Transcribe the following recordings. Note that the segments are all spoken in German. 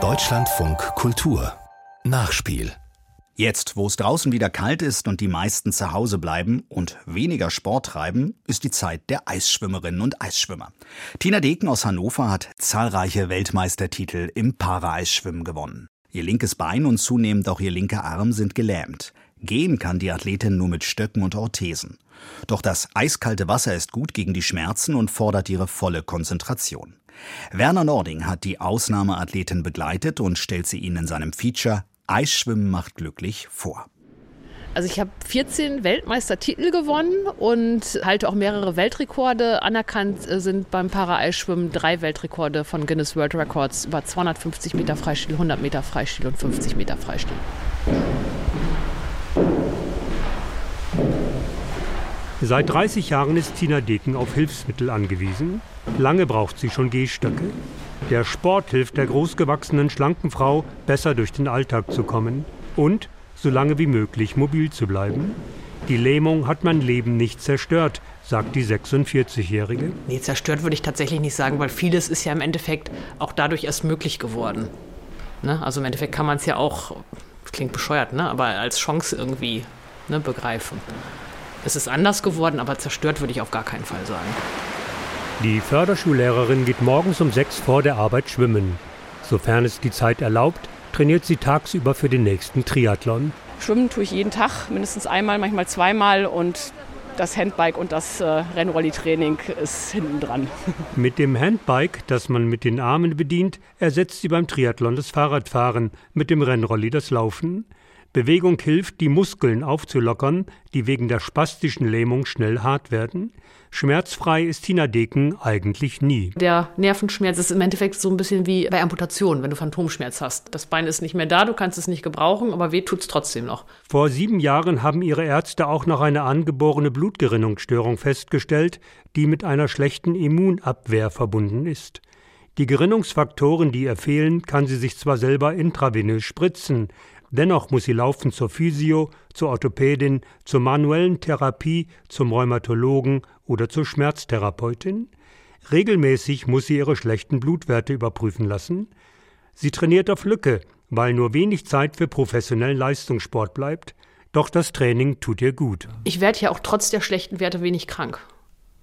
Deutschlandfunk Kultur Nachspiel Jetzt, wo es draußen wieder kalt ist und die meisten zu Hause bleiben und weniger Sport treiben, ist die Zeit der Eisschwimmerinnen und Eisschwimmer. Tina Deken aus Hannover hat zahlreiche Weltmeistertitel im Para-Eisschwimmen gewonnen. Ihr linkes Bein und zunehmend auch ihr linker Arm sind gelähmt. Gehen kann die Athletin nur mit Stöcken und Orthesen. Doch das eiskalte Wasser ist gut gegen die Schmerzen und fordert ihre volle Konzentration. Werner Nording hat die Ausnahmeathletin begleitet und stellt sie ihnen in seinem Feature Eisschwimmen macht glücklich vor. Also ich habe 14 Weltmeistertitel gewonnen und halte auch mehrere Weltrekorde. Anerkannt äh, sind beim Para-Eisschwimmen drei Weltrekorde von Guinness World Records über 250 Meter Freistil, 100 Meter Freistil und 50 Meter Freistil. Seit 30 Jahren ist Tina Deken auf Hilfsmittel angewiesen. Lange braucht sie schon Gehstöcke. Der Sport hilft der großgewachsenen, schlanken Frau, besser durch den Alltag zu kommen und so lange wie möglich mobil zu bleiben. Die Lähmung hat mein Leben nicht zerstört, sagt die 46-Jährige. Nee, zerstört würde ich tatsächlich nicht sagen, weil vieles ist ja im Endeffekt auch dadurch erst möglich geworden. Ne? Also im Endeffekt kann man es ja auch, klingt bescheuert, ne? aber als Chance irgendwie ne, begreifen. Es ist anders geworden, aber zerstört würde ich auf gar keinen Fall sagen. Die Förderschullehrerin geht morgens um sechs vor der Arbeit schwimmen. Sofern es die Zeit erlaubt, trainiert sie tagsüber für den nächsten Triathlon. Schwimmen tue ich jeden Tag, mindestens einmal, manchmal zweimal und das Handbike und das äh, Rennrolli-Training ist hinten dran. Mit dem Handbike, das man mit den Armen bedient, ersetzt sie beim Triathlon das Fahrradfahren, mit dem Rennrolli das Laufen. Bewegung hilft, die Muskeln aufzulockern, die wegen der spastischen Lähmung schnell hart werden. Schmerzfrei ist Tina Deken eigentlich nie. Der Nervenschmerz ist im Endeffekt so ein bisschen wie bei Amputationen, wenn du Phantomschmerz hast. Das Bein ist nicht mehr da, du kannst es nicht gebrauchen, aber weh tut es trotzdem noch. Vor sieben Jahren haben ihre Ärzte auch noch eine angeborene Blutgerinnungsstörung festgestellt, die mit einer schlechten Immunabwehr verbunden ist. Die Gerinnungsfaktoren, die ihr fehlen, kann sie sich zwar selber intravenös spritzen, Dennoch muss sie laufen zur Physio, zur Orthopädin, zur manuellen Therapie, zum Rheumatologen oder zur Schmerztherapeutin. Regelmäßig muss sie ihre schlechten Blutwerte überprüfen lassen. Sie trainiert auf Lücke, weil nur wenig Zeit für professionellen Leistungssport bleibt. Doch das Training tut ihr gut. Ich werde ja auch trotz der schlechten Werte wenig krank.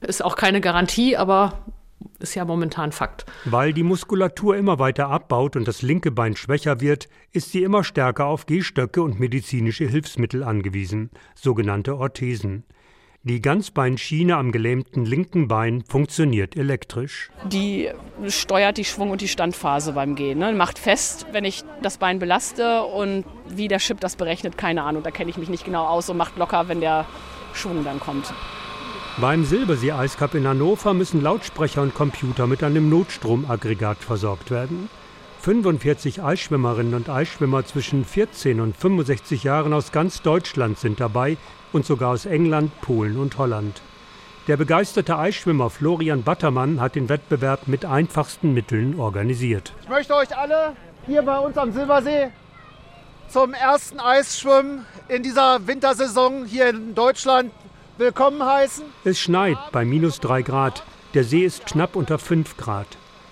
Ist auch keine Garantie, aber ist ja momentan Fakt. Weil die Muskulatur immer weiter abbaut und das linke Bein schwächer wird, ist sie immer stärker auf Gehstöcke und medizinische Hilfsmittel angewiesen, sogenannte Orthesen. Die Ganzbeinschiene am gelähmten linken Bein funktioniert elektrisch. Die steuert die Schwung- und die Standphase beim Gehen. Ne? Macht fest, wenn ich das Bein belaste und wie der Chip das berechnet, keine Ahnung. Da kenne ich mich nicht genau aus und macht locker, wenn der Schwung dann kommt. Beim Silbersee-Eiscup in Hannover müssen Lautsprecher und Computer mit einem Notstromaggregat versorgt werden. 45 Eisschwimmerinnen und Eisschwimmer zwischen 14 und 65 Jahren aus ganz Deutschland sind dabei und sogar aus England, Polen und Holland. Der begeisterte Eisschwimmer Florian Battermann hat den Wettbewerb mit einfachsten Mitteln organisiert. Ich möchte euch alle hier bei uns am Silbersee zum ersten Eisschwimmen in dieser Wintersaison hier in Deutschland willkommen heißen. Es schneit bei minus drei Grad. Der See ist knapp unter fünf Grad.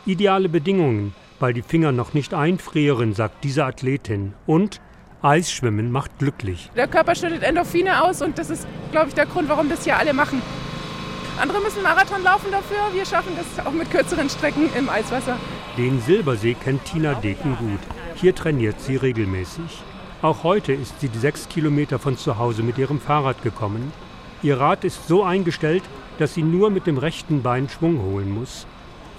Ideale Bedingungen, weil die Finger noch nicht einfrieren, sagt diese Athletin. Und Eisschwimmen macht glücklich. Der Körper schüttet Endorphine aus und das ist, glaube ich, der Grund, warum das hier alle machen. Andere müssen Marathon laufen dafür, wir schaffen das auch mit kürzeren Strecken im Eiswasser. Den Silbersee kennt Tina Deken gut. Hier trainiert sie regelmäßig. Auch heute ist sie die sechs Kilometer von zu Hause mit ihrem Fahrrad gekommen. Ihr Rad ist so eingestellt, dass sie nur mit dem rechten Bein Schwung holen muss.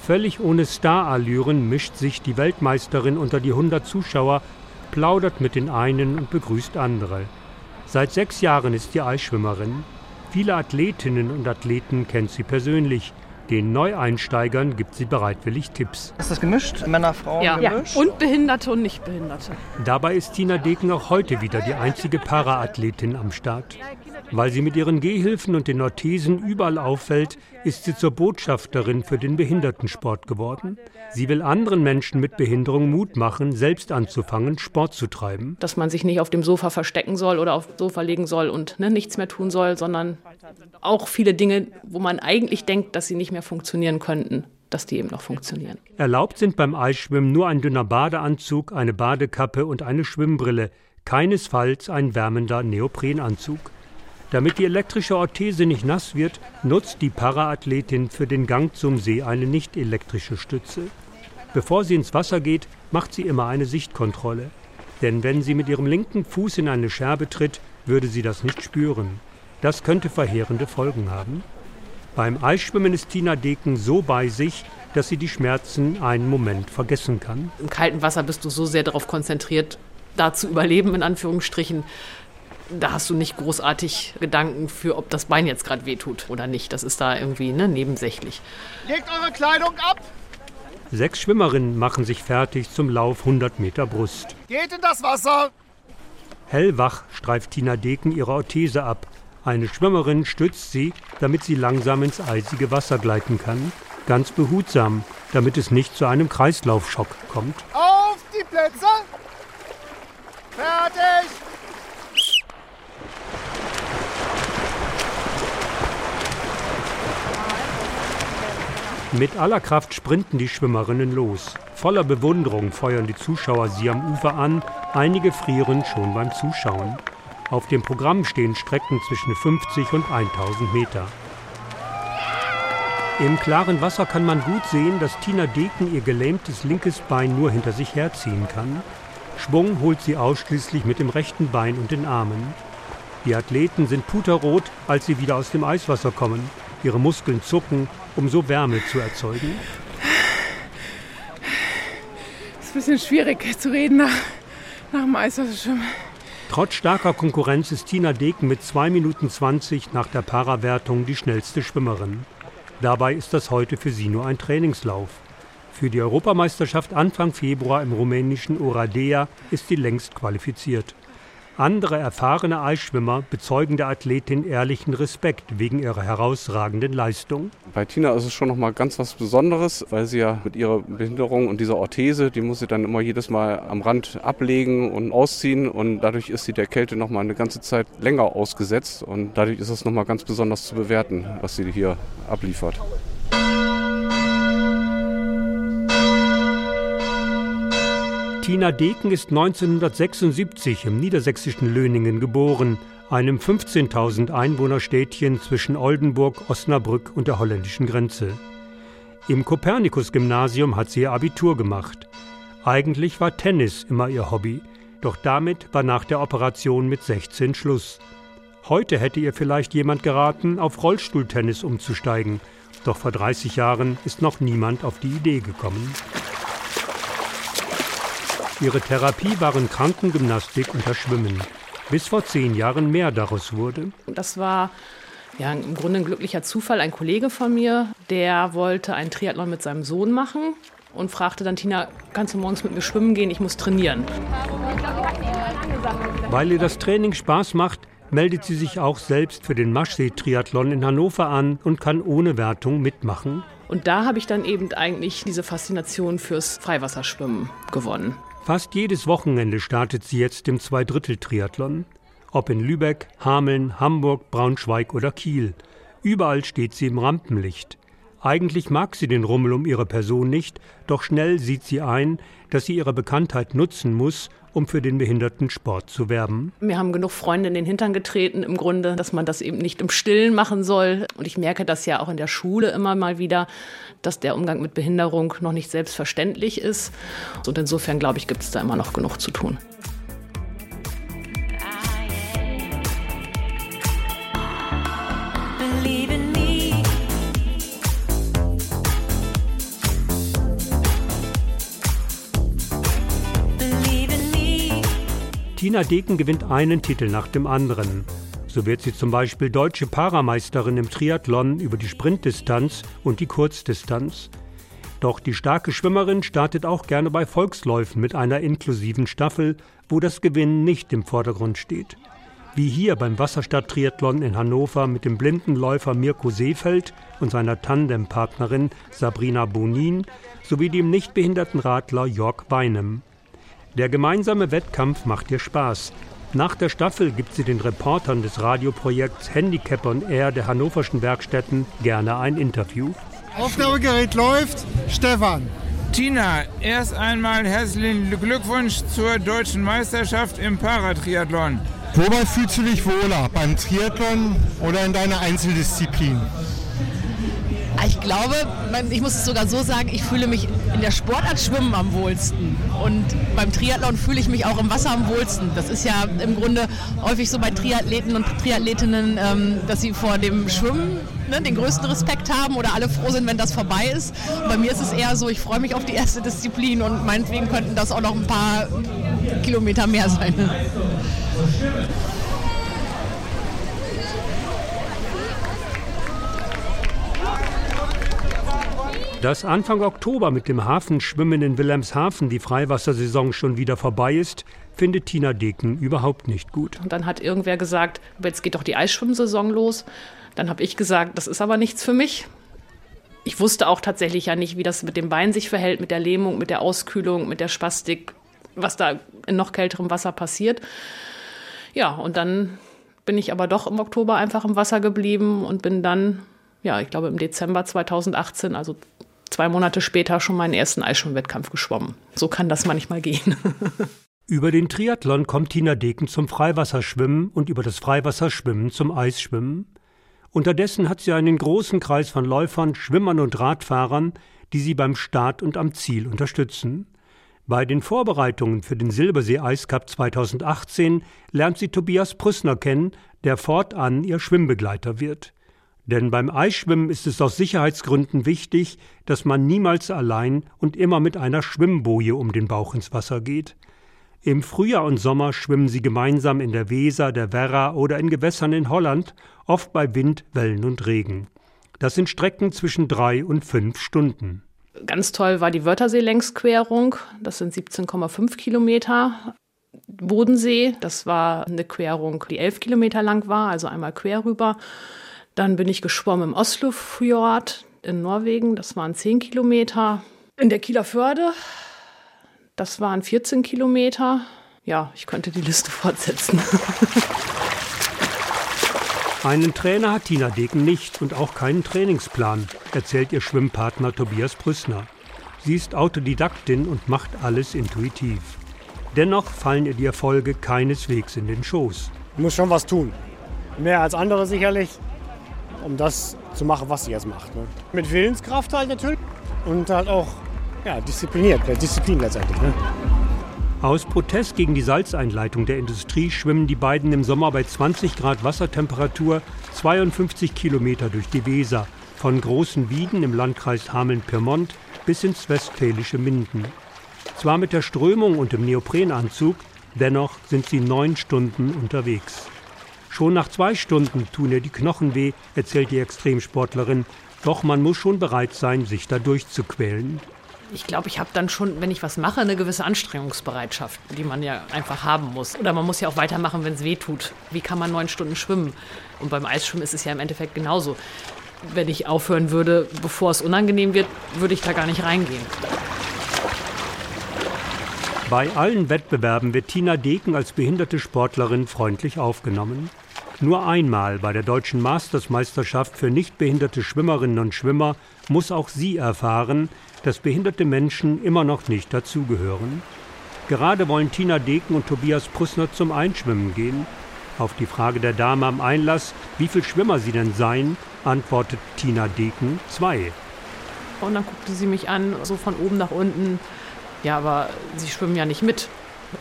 Völlig ohne Starallüren mischt sich die Weltmeisterin unter die 100 Zuschauer, plaudert mit den einen und begrüßt andere. Seit sechs Jahren ist sie Eisschwimmerin. Viele Athletinnen und Athleten kennt sie persönlich. Den Neueinsteigern gibt sie bereitwillig Tipps. Ist das gemischt? Männer, Frauen Ja. gemischt? Und Behinderte und Nichtbehinderte. Dabei ist Tina Deken auch heute wieder die einzige Paraathletin am Start. Weil sie mit ihren Gehhilfen und den Orthesen überall auffällt, ist sie zur Botschafterin für den Behindertensport geworden. Sie will anderen Menschen mit Behinderung Mut machen, selbst anzufangen, Sport zu treiben. Dass man sich nicht auf dem Sofa verstecken soll oder aufs Sofa legen soll und ne, nichts mehr tun soll, sondern auch viele Dinge, wo man eigentlich denkt, dass sie nicht mehr funktionieren könnten, dass die eben noch funktionieren. Erlaubt sind beim Eisschwimmen nur ein dünner Badeanzug, eine Badekappe und eine Schwimmbrille, keinesfalls ein wärmender Neoprenanzug. Damit die elektrische Orthese nicht nass wird, nutzt die Paraathletin für den Gang zum See eine nicht elektrische Stütze. Bevor sie ins Wasser geht, macht sie immer eine Sichtkontrolle. Denn wenn sie mit ihrem linken Fuß in eine Scherbe tritt, würde sie das nicht spüren. Das könnte verheerende Folgen haben. Beim Eisschwimmen ist Tina Deken so bei sich, dass sie die Schmerzen einen Moment vergessen kann. Im kalten Wasser bist du so sehr darauf konzentriert, da zu überleben, in Anführungsstrichen. Da hast du nicht großartig Gedanken für, ob das Bein jetzt gerade wehtut oder nicht. Das ist da irgendwie ne, nebensächlich. Legt eure Kleidung ab! Sechs Schwimmerinnen machen sich fertig zum Lauf 100 Meter Brust. Geht in das Wasser! Hellwach streift Tina Deken ihre Orthese ab. Eine Schwimmerin stützt sie, damit sie langsam ins eisige Wasser gleiten kann. Ganz behutsam, damit es nicht zu einem Kreislaufschock kommt. Auf die Plätze! Fertig! Mit aller Kraft sprinten die Schwimmerinnen los. Voller Bewunderung feuern die Zuschauer sie am Ufer an, einige frieren schon beim Zuschauen. Auf dem Programm stehen Strecken zwischen 50 und 1000 Meter. Im klaren Wasser kann man gut sehen, dass Tina Deken ihr gelähmtes linkes Bein nur hinter sich herziehen kann. Schwung holt sie ausschließlich mit dem rechten Bein und den Armen. Die Athleten sind puterrot, als sie wieder aus dem Eiswasser kommen. Ihre Muskeln zucken, um so Wärme zu erzeugen. Es ist ein bisschen schwierig zu reden nach, nach dem Eiswasserschwimmen. Trotz starker Konkurrenz ist Tina Deken mit 2 Minuten 20 nach der Parawertung die schnellste Schwimmerin. Dabei ist das heute für sie nur ein Trainingslauf. Für die Europameisterschaft Anfang Februar im rumänischen Oradea ist sie längst qualifiziert. Andere erfahrene Eisschwimmer bezeugen der Athletin ehrlichen Respekt wegen ihrer herausragenden Leistung. Bei Tina ist es schon noch mal ganz was Besonderes, weil sie ja mit ihrer Behinderung und dieser Orthese, die muss sie dann immer jedes Mal am Rand ablegen und ausziehen und dadurch ist sie der Kälte noch mal eine ganze Zeit länger ausgesetzt und dadurch ist es noch mal ganz besonders zu bewerten, was sie hier abliefert. Tina Deken ist 1976 im niedersächsischen Löningen geboren, einem 15.000 Einwohnerstädtchen zwischen Oldenburg, Osnabrück und der holländischen Grenze. Im Kopernikus-Gymnasium hat sie ihr Abitur gemacht. Eigentlich war Tennis immer ihr Hobby, doch damit war nach der Operation mit 16 Schluss. Heute hätte ihr vielleicht jemand geraten, auf Rollstuhltennis umzusteigen, doch vor 30 Jahren ist noch niemand auf die Idee gekommen. Ihre Therapie waren Krankengymnastik und das Schwimmen. Bis vor zehn Jahren mehr daraus wurde. Das war ja, im Grunde ein glücklicher Zufall. Ein Kollege von mir, der wollte einen Triathlon mit seinem Sohn machen und fragte dann Tina, kannst du morgens mit mir schwimmen gehen? Ich muss trainieren. Weil ihr das Training Spaß macht, meldet sie sich auch selbst für den Maschsee-Triathlon in Hannover an und kann ohne Wertung mitmachen. Und da habe ich dann eben eigentlich diese Faszination fürs Freiwasserschwimmen gewonnen. Fast jedes Wochenende startet sie jetzt im Zweidrittel-Triathlon. Ob in Lübeck, Hameln, Hamburg, Braunschweig oder Kiel. Überall steht sie im Rampenlicht. Eigentlich mag sie den Rummel um ihre Person nicht, doch schnell sieht sie ein, dass sie ihre Bekanntheit nutzen muss, um für den Behindertensport zu werben. Wir haben genug Freunde in den Hintern getreten, im Grunde, dass man das eben nicht im Stillen machen soll. Und ich merke das ja auch in der Schule immer mal wieder, dass der Umgang mit Behinderung noch nicht selbstverständlich ist. Und insofern, glaube ich, gibt es da immer noch genug zu tun. Tina Deken gewinnt einen Titel nach dem anderen. So wird sie zum Beispiel deutsche Parameisterin im Triathlon über die Sprintdistanz und die Kurzdistanz. Doch die starke Schwimmerin startet auch gerne bei Volksläufen mit einer inklusiven Staffel, wo das Gewinnen nicht im Vordergrund steht. Wie hier beim Wasserstadt-Triathlon in Hannover mit dem blinden Läufer Mirko Seefeld und seiner Tandempartnerin Sabrina Bonin sowie dem nichtbehinderten Radler Jörg Weinem. Der gemeinsame Wettkampf macht ihr Spaß. Nach der Staffel gibt sie den Reportern des Radioprojekts Handicap on Air der hannoverschen Werkstätten gerne ein Interview. Aufnahmegerät läuft. Stefan. Tina, erst einmal herzlichen Glückwunsch zur deutschen Meisterschaft im Paratriathlon. Wobei fühlst du dich wohler? Beim Triathlon oder in deiner Einzeldisziplin? Ich glaube, ich muss es sogar so sagen, ich fühle mich in der Sportart Schwimmen am wohlsten. Und beim Triathlon fühle ich mich auch im Wasser am wohlsten. Das ist ja im Grunde häufig so bei Triathleten und Triathletinnen, ähm, dass sie vor dem Schwimmen ne, den größten Respekt haben oder alle froh sind, wenn das vorbei ist. Und bei mir ist es eher so, ich freue mich auf die erste Disziplin und meinetwegen könnten das auch noch ein paar Kilometer mehr sein. Dass Anfang Oktober mit dem Hafenschwimmen in Wilhelmshaven die Freiwassersaison schon wieder vorbei ist, findet Tina Deken überhaupt nicht gut. Und dann hat irgendwer gesagt, jetzt geht doch die Eisschwimmsaison los. Dann habe ich gesagt, das ist aber nichts für mich. Ich wusste auch tatsächlich ja nicht, wie das mit dem Bein sich verhält, mit der Lähmung, mit der Auskühlung, mit der Spastik, was da in noch kälterem Wasser passiert. Ja, und dann bin ich aber doch im Oktober einfach im Wasser geblieben und bin dann, ja, ich glaube im Dezember 2018, also zwei Monate später schon meinen ersten Eisschwimmwettkampf geschwommen. So kann das manchmal gehen. Über den Triathlon kommt Tina Deken zum Freiwasserschwimmen und über das Freiwasserschwimmen zum Eisschwimmen. Unterdessen hat sie einen großen Kreis von Läufern, Schwimmern und Radfahrern, die sie beim Start und am Ziel unterstützen. Bei den Vorbereitungen für den Silbersee Eiscup 2018 lernt sie Tobias Prüssner kennen, der fortan ihr Schwimmbegleiter wird. Denn beim Eisschwimmen ist es aus Sicherheitsgründen wichtig, dass man niemals allein und immer mit einer Schwimmboje um den Bauch ins Wasser geht. Im Frühjahr und Sommer schwimmen sie gemeinsam in der Weser, der Werra oder in Gewässern in Holland, oft bei Wind, Wellen und Regen. Das sind Strecken zwischen drei und fünf Stunden. Ganz toll war die Wörthersee-Längsquerung. Das sind 17,5 Kilometer. Bodensee, das war eine Querung, die elf Kilometer lang war, also einmal quer rüber. Dann bin ich geschwommen im Oslofjord in Norwegen, das waren 10 Kilometer. In der Kieler Förde, das waren 14 Kilometer. Ja, ich könnte die Liste fortsetzen. Einen Trainer hat Tina Degen nicht und auch keinen Trainingsplan, erzählt ihr Schwimmpartner Tobias Brüssner. Sie ist Autodidaktin und macht alles intuitiv. Dennoch fallen ihr die Erfolge keineswegs in den Schoß. Ich muss schon was tun. Mehr als andere sicherlich, um das zu machen, was sie jetzt macht. Ne? Mit Willenskraft halt natürlich und halt auch ja, diszipliniert, Disziplin letztendlich. Ne? Aus Protest gegen die Salzeinleitung der Industrie schwimmen die beiden im Sommer bei 20 Grad Wassertemperatur 52 Kilometer durch die Weser, von Großen Wieden im Landkreis Hameln-Pyrmont bis ins westfälische Minden. Zwar mit der Strömung und dem Neoprenanzug, dennoch sind sie neun Stunden unterwegs. Schon nach zwei Stunden tun ihr die Knochen weh, erzählt die Extremsportlerin, doch man muss schon bereit sein, sich da durchzuquälen ich glaube, ich habe dann schon, wenn ich was mache, eine gewisse Anstrengungsbereitschaft, die man ja einfach haben muss. Oder man muss ja auch weitermachen, wenn es weh tut. Wie kann man neun Stunden schwimmen? Und beim Eisschwimmen ist es ja im Endeffekt genauso. Wenn ich aufhören würde, bevor es unangenehm wird, würde ich da gar nicht reingehen. Bei allen Wettbewerben wird Tina Deken als behinderte Sportlerin freundlich aufgenommen. Nur einmal bei der deutschen Mastersmeisterschaft für nichtbehinderte Schwimmerinnen und Schwimmer muss auch sie erfahren, dass behinderte Menschen immer noch nicht dazugehören. Gerade wollen Tina Deken und Tobias Prüssner zum Einschwimmen gehen. Auf die Frage der Dame am Einlass, wie viele Schwimmer sie denn seien, antwortet Tina Deken zwei. Und dann guckte sie mich an, so von oben nach unten. Ja, aber Sie schwimmen ja nicht mit.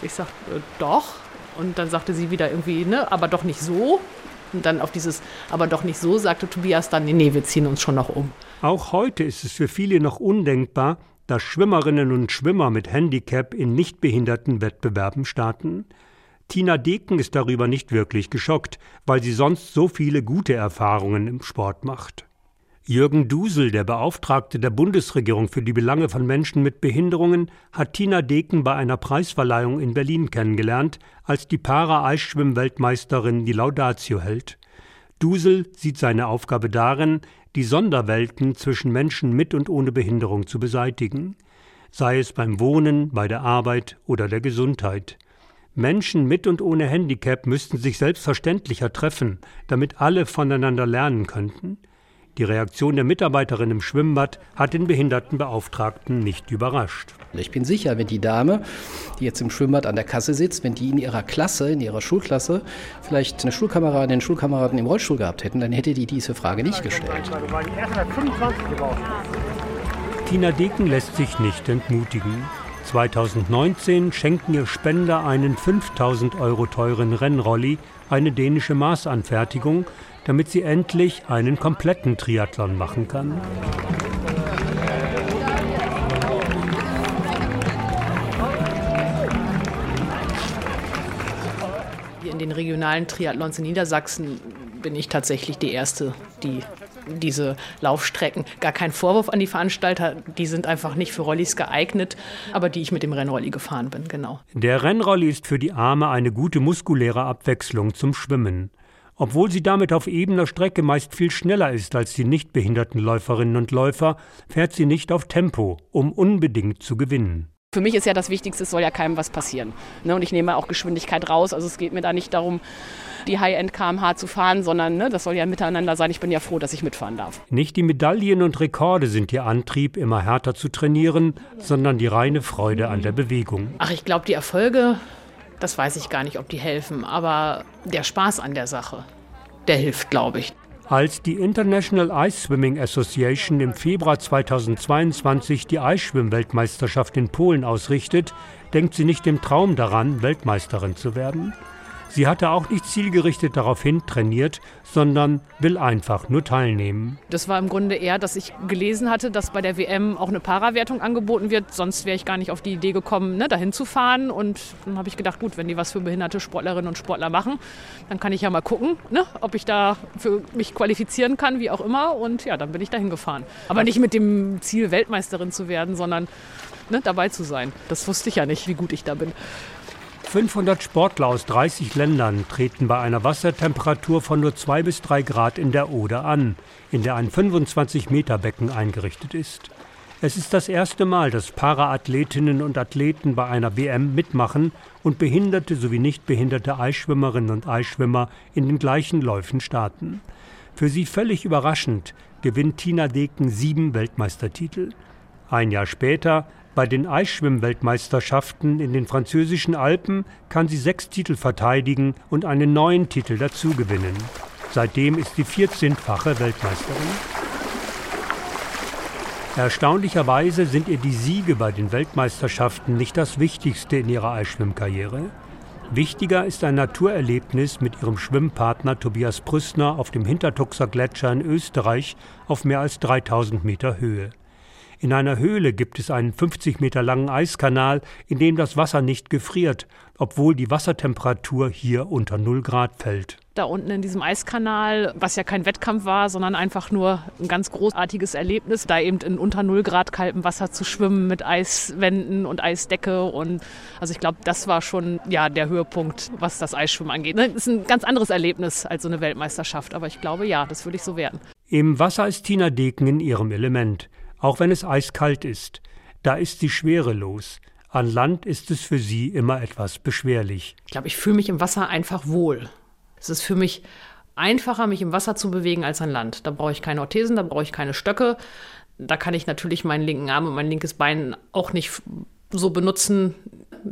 Ich sagte, äh, doch. Und dann sagte sie wieder irgendwie, ne, aber doch nicht so. Und dann auf dieses, aber doch nicht so, sagte Tobias dann, nee, nee, wir ziehen uns schon noch um. Auch heute ist es für viele noch undenkbar, dass Schwimmerinnen und Schwimmer mit Handicap in nichtbehinderten Wettbewerben starten. Tina Deken ist darüber nicht wirklich geschockt, weil sie sonst so viele gute Erfahrungen im Sport macht. Jürgen Dusel, der Beauftragte der Bundesregierung für die Belange von Menschen mit Behinderungen, hat Tina Deken bei einer Preisverleihung in Berlin kennengelernt, als die Para-Eisschwimm-Weltmeisterin die Laudatio hält. Dusel sieht seine Aufgabe darin, die Sonderwelten zwischen Menschen mit und ohne Behinderung zu beseitigen, sei es beim Wohnen, bei der Arbeit oder der Gesundheit. Menschen mit und ohne Handicap müssten sich selbstverständlicher treffen, damit alle voneinander lernen könnten. Die Reaktion der Mitarbeiterin im Schwimmbad hat den Behindertenbeauftragten nicht überrascht. Ich bin sicher, wenn die Dame, die jetzt im Schwimmbad an der Kasse sitzt, wenn die in ihrer Klasse, in ihrer Schulklasse vielleicht eine Schulkameradin, einen Schulkameraden im Rollstuhl gehabt hätten, dann hätte die diese Frage nicht gestellt. Tina Deken lässt sich nicht entmutigen. 2019 schenken ihr Spender einen 5000 Euro teuren Rennrolli, eine dänische Maßanfertigung, damit sie endlich einen kompletten Triathlon machen kann. In den regionalen Triathlons in Niedersachsen bin ich tatsächlich die Erste, die diese Laufstrecken. Gar kein Vorwurf an die Veranstalter, die sind einfach nicht für Rollis geeignet, aber die ich mit dem Rennrolli gefahren bin, genau. Der Rennrolli ist für die Arme eine gute muskuläre Abwechslung zum Schwimmen. Obwohl sie damit auf ebener Strecke meist viel schneller ist als die nicht behinderten Läuferinnen und Läufer, fährt sie nicht auf Tempo, um unbedingt zu gewinnen. Für mich ist ja das Wichtigste, es soll ja keinem was passieren. Ne? Und ich nehme auch Geschwindigkeit raus. Also es geht mir da nicht darum, die High-End-KMH zu fahren, sondern ne, das soll ja miteinander sein. Ich bin ja froh, dass ich mitfahren darf. Nicht die Medaillen und Rekorde sind ihr Antrieb, immer härter zu trainieren, sondern die reine Freude an der Bewegung. Ach, ich glaube, die Erfolge, das weiß ich gar nicht, ob die helfen. Aber der Spaß an der Sache, der hilft, glaube ich. Als die International Ice Swimming Association im Februar 2022 die Eisschwimmweltmeisterschaft in Polen ausrichtet, denkt sie nicht im Traum daran, Weltmeisterin zu werden. Sie hatte auch nicht zielgerichtet daraufhin trainiert, sondern will einfach nur teilnehmen. Das war im Grunde eher, dass ich gelesen hatte, dass bei der WM auch eine Parawertung angeboten wird. Sonst wäre ich gar nicht auf die Idee gekommen, ne, dahin zu fahren. Und dann habe ich gedacht, gut, wenn die was für behinderte Sportlerinnen und Sportler machen, dann kann ich ja mal gucken, ne, ob ich da für mich qualifizieren kann, wie auch immer. Und ja, dann bin ich dahin gefahren. Aber nicht mit dem Ziel, Weltmeisterin zu werden, sondern ne, dabei zu sein. Das wusste ich ja nicht, wie gut ich da bin. 500 Sportler aus 30 Ländern treten bei einer Wassertemperatur von nur 2 bis 3 Grad in der Oder an, in der ein 25-Meter-Becken eingerichtet ist. Es ist das erste Mal, dass Paraathletinnen und Athleten bei einer WM mitmachen und behinderte sowie nicht behinderte Eisschwimmerinnen und Eisschwimmer in den gleichen Läufen starten. Für sie völlig überraschend gewinnt Tina Deken sieben Weltmeistertitel. Ein Jahr später bei den Eisschwimmweltmeisterschaften in den französischen Alpen kann sie sechs Titel verteidigen und einen neuen Titel dazugewinnen. Seitdem ist sie 14-fache Weltmeisterin. Erstaunlicherweise sind ihr die Siege bei den Weltmeisterschaften nicht das Wichtigste in ihrer Eisschwimmkarriere. Wichtiger ist ein Naturerlebnis mit ihrem Schwimmpartner Tobias Brüssner auf dem Hintertuxer Gletscher in Österreich auf mehr als 3000 Meter Höhe. In einer Höhle gibt es einen 50 Meter langen Eiskanal, in dem das Wasser nicht gefriert, obwohl die Wassertemperatur hier unter 0 Grad fällt. Da unten in diesem Eiskanal, was ja kein Wettkampf war, sondern einfach nur ein ganz großartiges Erlebnis, da eben in unter 0 Grad kaltem Wasser zu schwimmen mit Eiswänden und Eisdecke. Und also ich glaube, das war schon ja, der Höhepunkt, was das Eisschwimmen angeht. Das ist ein ganz anderes Erlebnis als so eine Weltmeisterschaft. Aber ich glaube, ja, das würde ich so werden. Im Wasser ist Tina Deken in ihrem Element auch wenn es eiskalt ist. Da ist sie schwerelos. An Land ist es für sie immer etwas beschwerlich. Ich glaube, ich fühle mich im Wasser einfach wohl. Es ist für mich einfacher, mich im Wasser zu bewegen als an Land. Da brauche ich keine Orthesen, da brauche ich keine Stöcke. Da kann ich natürlich meinen linken Arm und mein linkes Bein auch nicht so benutzen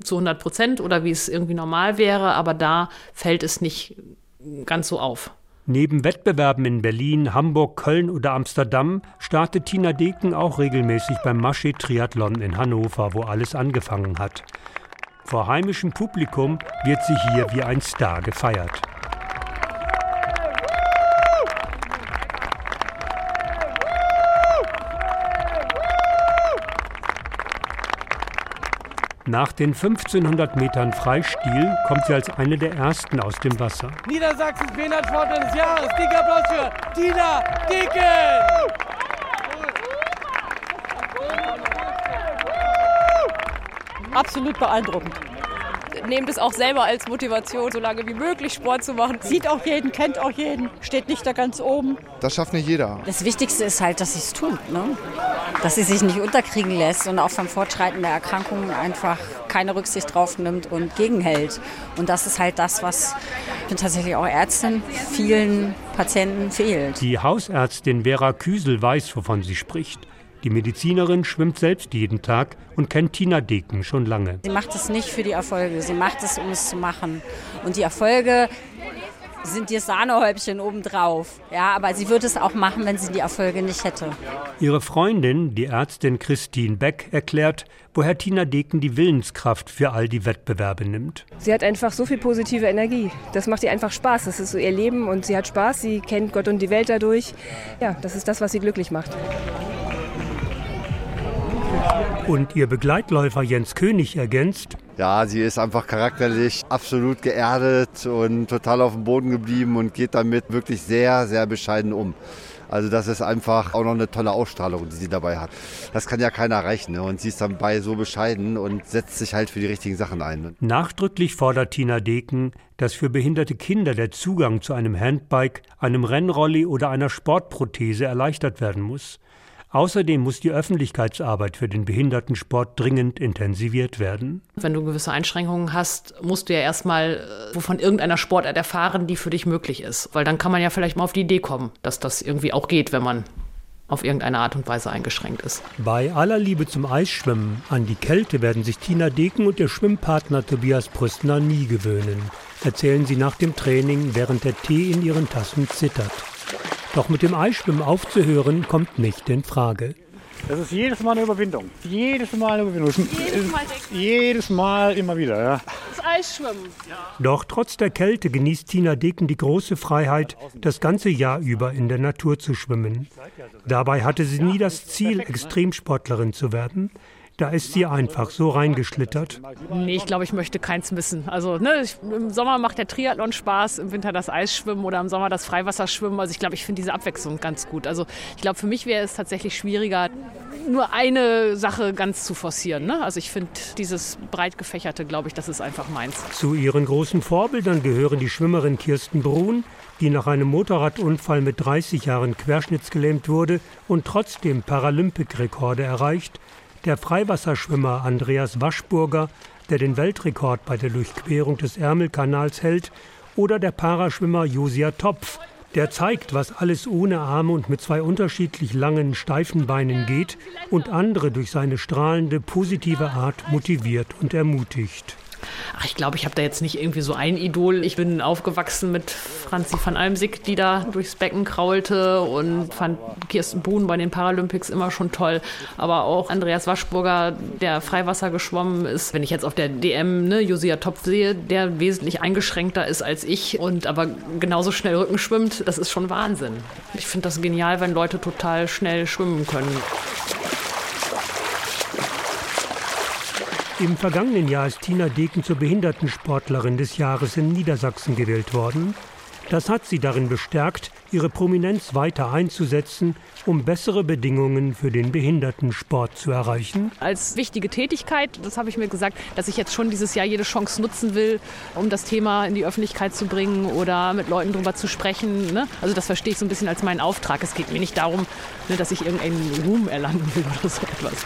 zu 100 Prozent oder wie es irgendwie normal wäre, aber da fällt es nicht ganz so auf. Neben Wettbewerben in Berlin, Hamburg, Köln oder Amsterdam startet Tina Deken auch regelmäßig beim Masche Triathlon in Hannover, wo alles angefangen hat. Vor heimischem Publikum wird sie hier wie ein Star gefeiert. Nach den 1500 Metern Freistil kommt sie als eine der ersten aus dem Wasser. Niedersachsens Behindertensportlerin des Jahres. Dicker Applaus für Tina Deken! Absolut beeindruckend. Nehme das auch selber als Motivation, so lange wie möglich Sport zu machen. Sieht auch jeden, kennt auch jeden, steht nicht da ganz oben. Das schafft nicht jeder. Das Wichtigste ist halt, dass sie es tut. Ne? Dass sie sich nicht unterkriegen lässt und auch vom Fortschreiten der Erkrankungen einfach keine Rücksicht drauf nimmt und gegenhält. Und das ist halt das, was ich bin tatsächlich auch Ärztin, vielen Patienten fehlt. Die Hausärztin Vera Küsel weiß, wovon sie spricht. Die Medizinerin schwimmt selbst jeden Tag und kennt Tina Deken schon lange. Sie macht es nicht für die Erfolge, sie macht es, um es zu machen. Und die Erfolge sind ihr Sahnehäubchen obendrauf. Ja, aber sie würde es auch machen, wenn sie die Erfolge nicht hätte. Ihre Freundin, die Ärztin Christine Beck, erklärt, woher Tina Deken die Willenskraft für all die Wettbewerbe nimmt. Sie hat einfach so viel positive Energie. Das macht ihr einfach Spaß. Das ist so ihr Leben und sie hat Spaß. Sie kennt Gott und die Welt dadurch. Ja, das ist das, was sie glücklich macht. Und ihr Begleitläufer Jens König ergänzt, ja, sie ist einfach charakterlich absolut geerdet und total auf dem Boden geblieben und geht damit wirklich sehr, sehr bescheiden um. Also das ist einfach auch noch eine tolle Ausstrahlung, die sie dabei hat. Das kann ja keiner erreichen. Ne? Und sie ist dabei so bescheiden und setzt sich halt für die richtigen Sachen ein. Nachdrücklich fordert Tina Deken, dass für behinderte Kinder der Zugang zu einem Handbike, einem Rennrolli oder einer Sportprothese erleichtert werden muss. Außerdem muss die Öffentlichkeitsarbeit für den Behindertensport dringend intensiviert werden. Wenn du gewisse Einschränkungen hast, musst du ja erstmal äh, von irgendeiner Sportart erfahren, die für dich möglich ist. Weil dann kann man ja vielleicht mal auf die Idee kommen, dass das irgendwie auch geht, wenn man auf irgendeine Art und Weise eingeschränkt ist. Bei aller Liebe zum Eisschwimmen an die Kälte werden sich Tina Deken und ihr Schwimmpartner Tobias Brüstner nie gewöhnen, erzählen sie nach dem Training, während der Tee in ihren Tassen zittert. Doch mit dem Eisschwimmen aufzuhören, kommt nicht in Frage. Das ist jedes Mal eine Überwindung. Jedes Mal eine Überwindung. Jedes Mal, jedes Mal immer wieder, ja. Das Eisschwimmen. Doch trotz der Kälte genießt Tina Deken die große Freiheit, das ganze Jahr über in der Natur zu schwimmen. Dabei hatte sie nie das Ziel, Extremsportlerin zu werden. Da ist sie einfach so reingeschlittert. Nee, ich glaube, ich möchte keins missen. Also ne, ich, im Sommer macht der Triathlon Spaß, im Winter das Eisschwimmen oder im Sommer das Freiwasserschwimmen. Also ich glaube, ich finde diese Abwechslung ganz gut. Also ich glaube, für mich wäre es tatsächlich schwieriger, nur eine Sache ganz zu forcieren. Ne? Also ich finde dieses breit gefächerte, glaube ich, das ist einfach meins. Zu ihren großen Vorbildern gehören die Schwimmerin Kirsten Brun, die nach einem Motorradunfall mit 30 Jahren querschnittsgelähmt wurde und trotzdem Paralympic-Rekorde erreicht, der Freiwasserschwimmer Andreas Waschburger, der den Weltrekord bei der Durchquerung des Ärmelkanals hält, oder der Paraschwimmer Josia Topf, der zeigt, was alles ohne Arme und mit zwei unterschiedlich langen, steifen Beinen geht und andere durch seine strahlende, positive Art motiviert und ermutigt. Ach, ich glaube, ich habe da jetzt nicht irgendwie so ein Idol. Ich bin aufgewachsen mit Franzi van Almsick, die da durchs Becken kraulte und fand Kirsten Buhn bei den Paralympics immer schon toll. Aber auch Andreas Waschburger, der Freiwasser geschwommen ist. Wenn ich jetzt auf der DM ne, Josia Topf sehe, der wesentlich eingeschränkter ist als ich und aber genauso schnell Rücken schwimmt, das ist schon Wahnsinn. Ich finde das genial, wenn Leute total schnell schwimmen können. Im vergangenen Jahr ist Tina Deken zur Behindertensportlerin des Jahres in Niedersachsen gewählt worden. Das hat sie darin bestärkt, ihre Prominenz weiter einzusetzen, um bessere Bedingungen für den Behindertensport zu erreichen. Als wichtige Tätigkeit, das habe ich mir gesagt, dass ich jetzt schon dieses Jahr jede Chance nutzen will, um das Thema in die Öffentlichkeit zu bringen oder mit Leuten darüber zu sprechen. Ne? Also das verstehe ich so ein bisschen als meinen Auftrag. Es geht mir nicht darum, ne, dass ich irgendeinen Ruhm erlangen will oder so etwas.